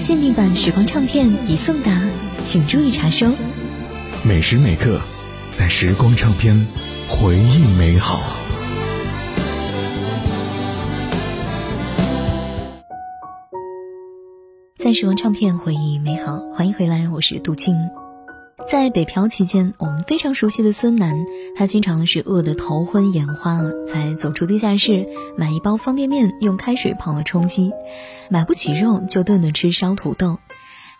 限定版时光唱片已送达，请注意查收。每时每刻，在时光唱片，回忆美好。在时光唱片回忆美好，欢迎回来，我是杜静。在北漂期间，我们非常熟悉的孙楠，他经常是饿得头昏眼花了，才走出地下室买一包方便面，用开水泡了充饥。买不起肉，就顿顿吃烧土豆。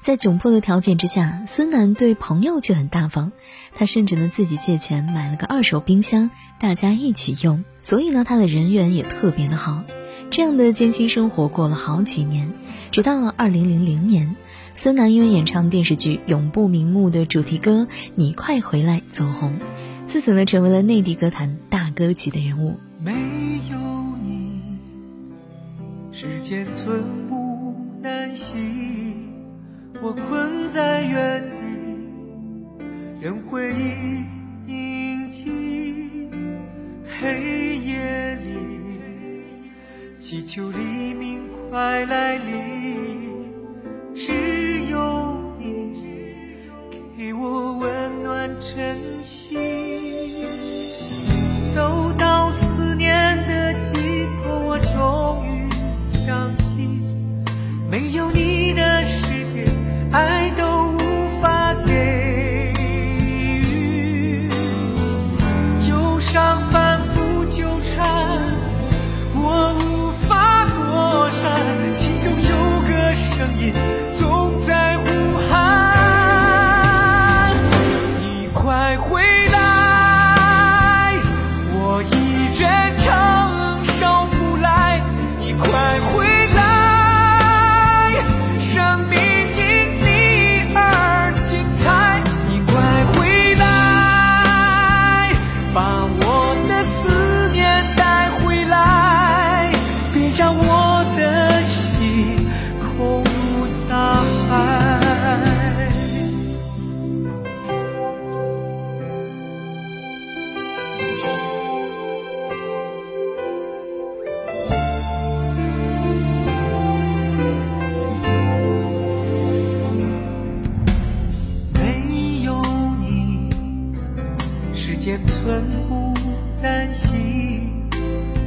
在窘迫的条件之下，孙楠对朋友却很大方，他甚至呢自己借钱买了个二手冰箱，大家一起用。所以呢，他的人缘也特别的好。这样的艰辛生活过了好几年，直到二零零零年，孙楠因为演唱电视剧《永不瞑目》的主题歌《你快回来》走红，自此呢成为了内地歌坛大歌级的人物。没有你，时间寸步难行，我困在原地，任回忆凝集。黑夜里，祈求黎明快来临，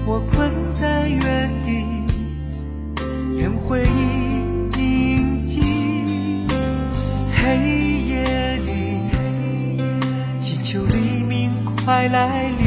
我困在原地，任回忆凝结。黑夜里，祈求黎明快来临，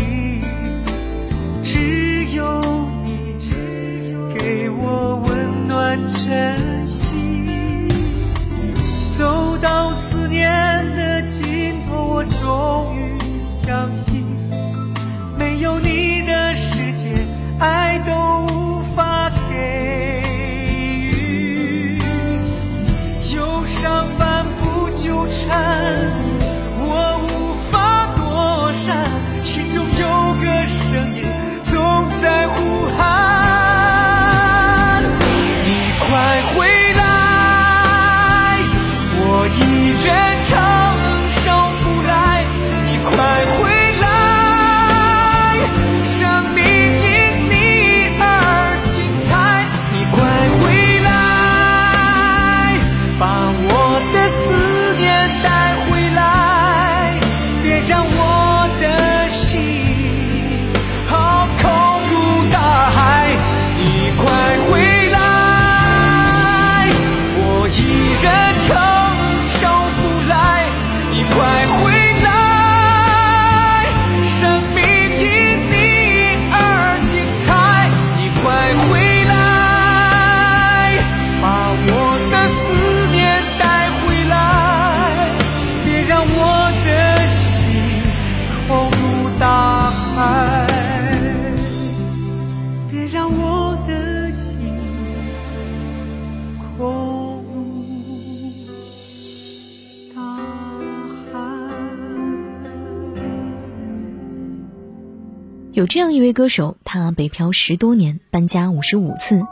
有这样一位歌手，他北漂十多年，搬家五十五次，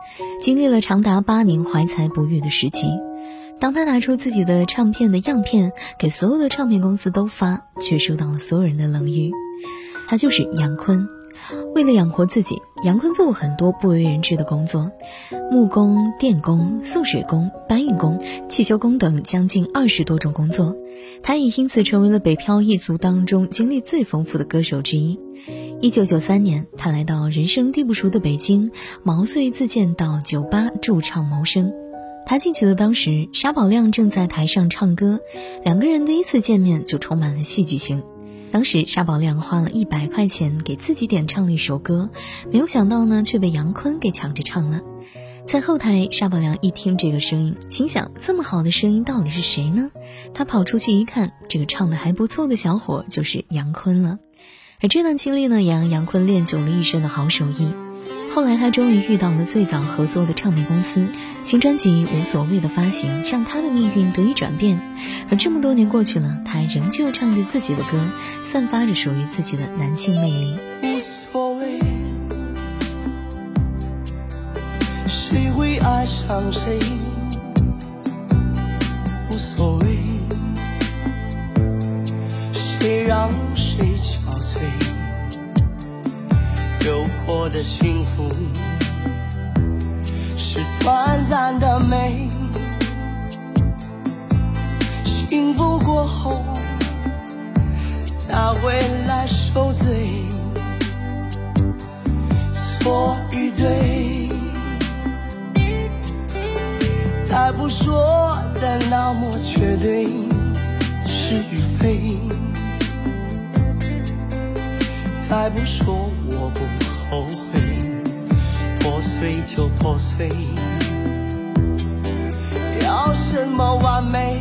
经历了长达八年怀才不遇的时期。当他拿出自己的唱片的样片给所有的唱片公司都发，却受到了所有人的冷遇。他就是杨坤。为了养活自己，杨坤做过很多不为人知的工作：木工、电工、送水工、搬运工、汽修工等将近二十多种工作。他也因此成为了北漂一族当中经历最丰富的歌手之一。一九九三年，他来到人生地不熟的北京，毛遂自荐到酒吧驻唱谋生。他进去的当时，沙宝亮正在台上唱歌，两个人第一次见面就充满了戏剧性。当时沙宝亮花了一百块钱给自己点唱了一首歌，没有想到呢，却被杨坤给抢着唱了。在后台，沙宝亮一听这个声音，心想：这么好的声音，到底是谁呢？他跑出去一看，这个唱的还不错的小伙就是杨坤了。而这段经历呢，也让杨坤练就了一身的好手艺。后来，他终于遇到了最早合作的唱片公司，新专辑《无所谓》的发行，让他的命运得以转变。而这么多年过去了，他仍旧唱着自己的歌，散发着属于自己的男性魅力。无所谓，谁会爱上谁？我的幸福是短暂的美，幸福过后才会来受罪。错与对，再不说的那么绝对，是与非，再不说我不后悔，破碎就破碎，要什么完美？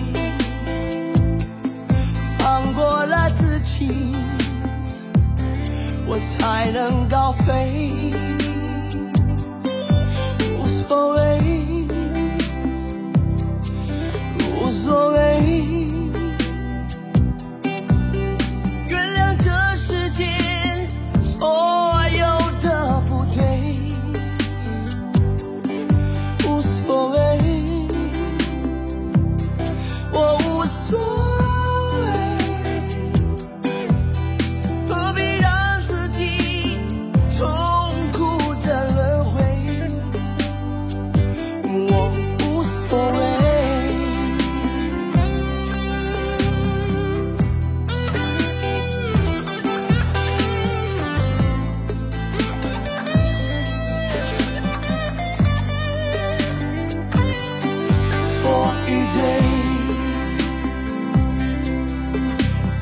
放过了自己。我才能高飞，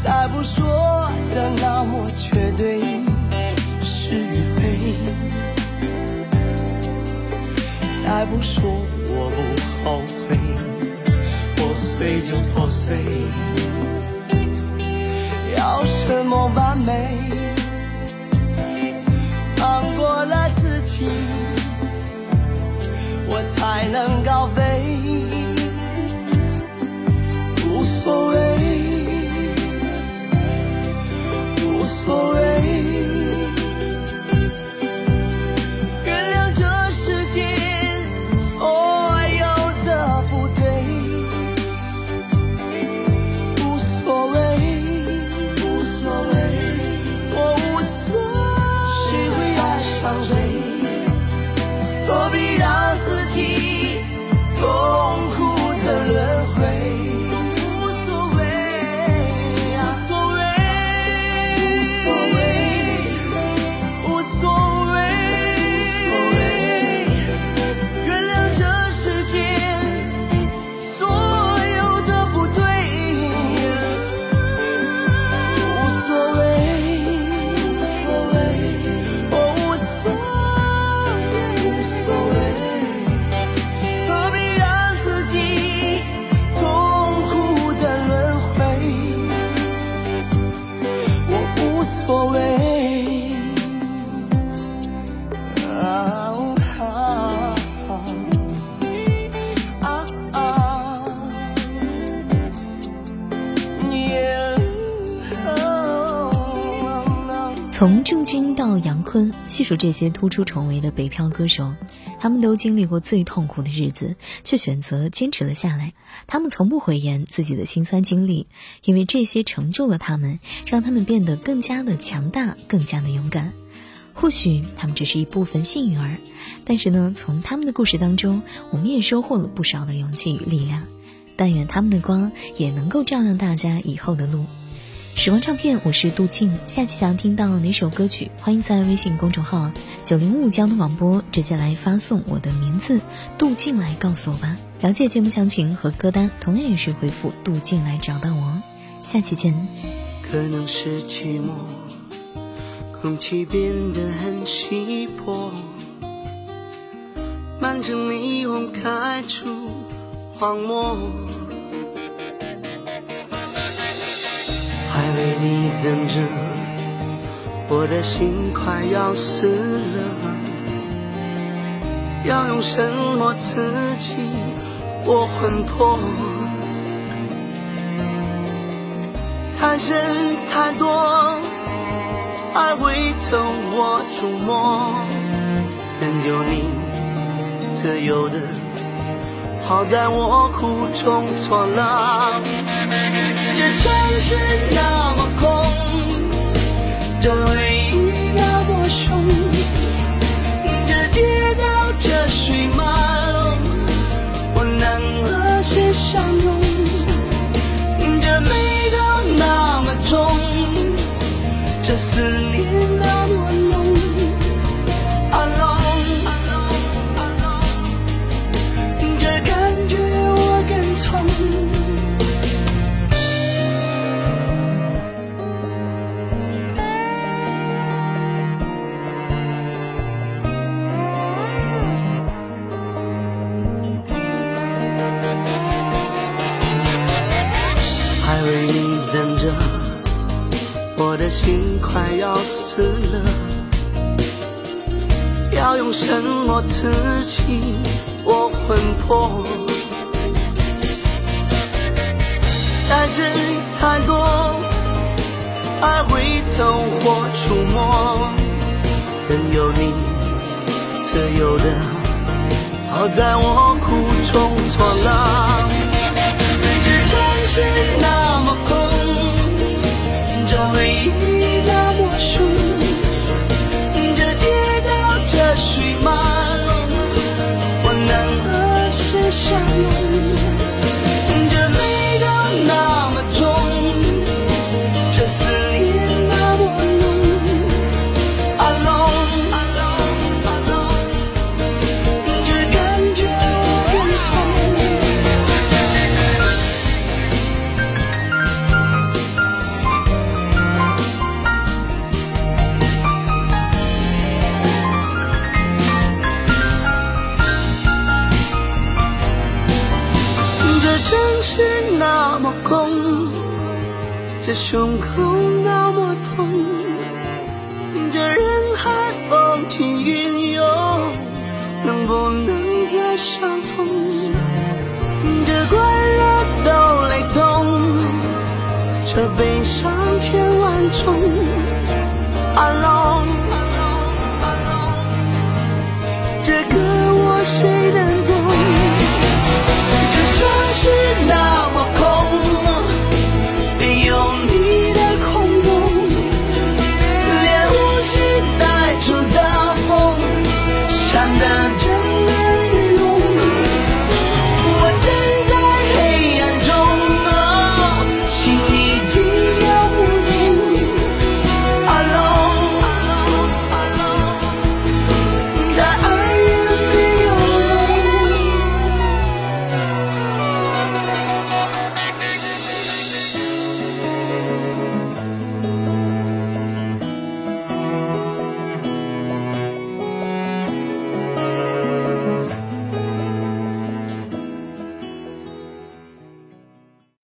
再不说的那么绝对，是与非。再不说我不后悔，破碎就破碎。要什么完美？放过了自己，我才能高从郑钧到杨坤，细数这些突出重围的北漂歌手，他们都经历过最痛苦的日子，却选择坚持了下来。他们从不讳言自己的辛酸经历，因为这些成就了他们，让他们变得更加的强大，更加的勇敢。或许他们只是一部分幸运儿，但是呢，从他们的故事当中，我们也收获了不少的勇气与力量。但愿他们的光也能够照亮大家以后的路。时光唱片，我是杜静。下期想要听到哪首歌曲，欢迎在微信公众号“九零五交通广播”直接来发送我的名字“杜静”来告诉我吧。了解节目详情和歌单，同样也是回复“杜静”来找到我。下期见。可能是寂寞，空气变得很稀薄，满城霓虹开出荒漠。还为你等着，我的心快要死了。要用什么刺激我魂魄？太深太多，爱会从我触摸，任由你自由的，好在我苦中作乐。这城市那么空，这回忆那么凶，这街道这水漫，我能和谁相拥？这眉头那么重，这思有的，好在我苦中作乐。这城市那么空。这回忆那么凶，这街道这水漫，我能和谁相拥？是那么空这胸口那么痛，这人海风起云涌，能不能再相逢？这快乐都雷动，这悲伤千万种。Alone，这歌我写。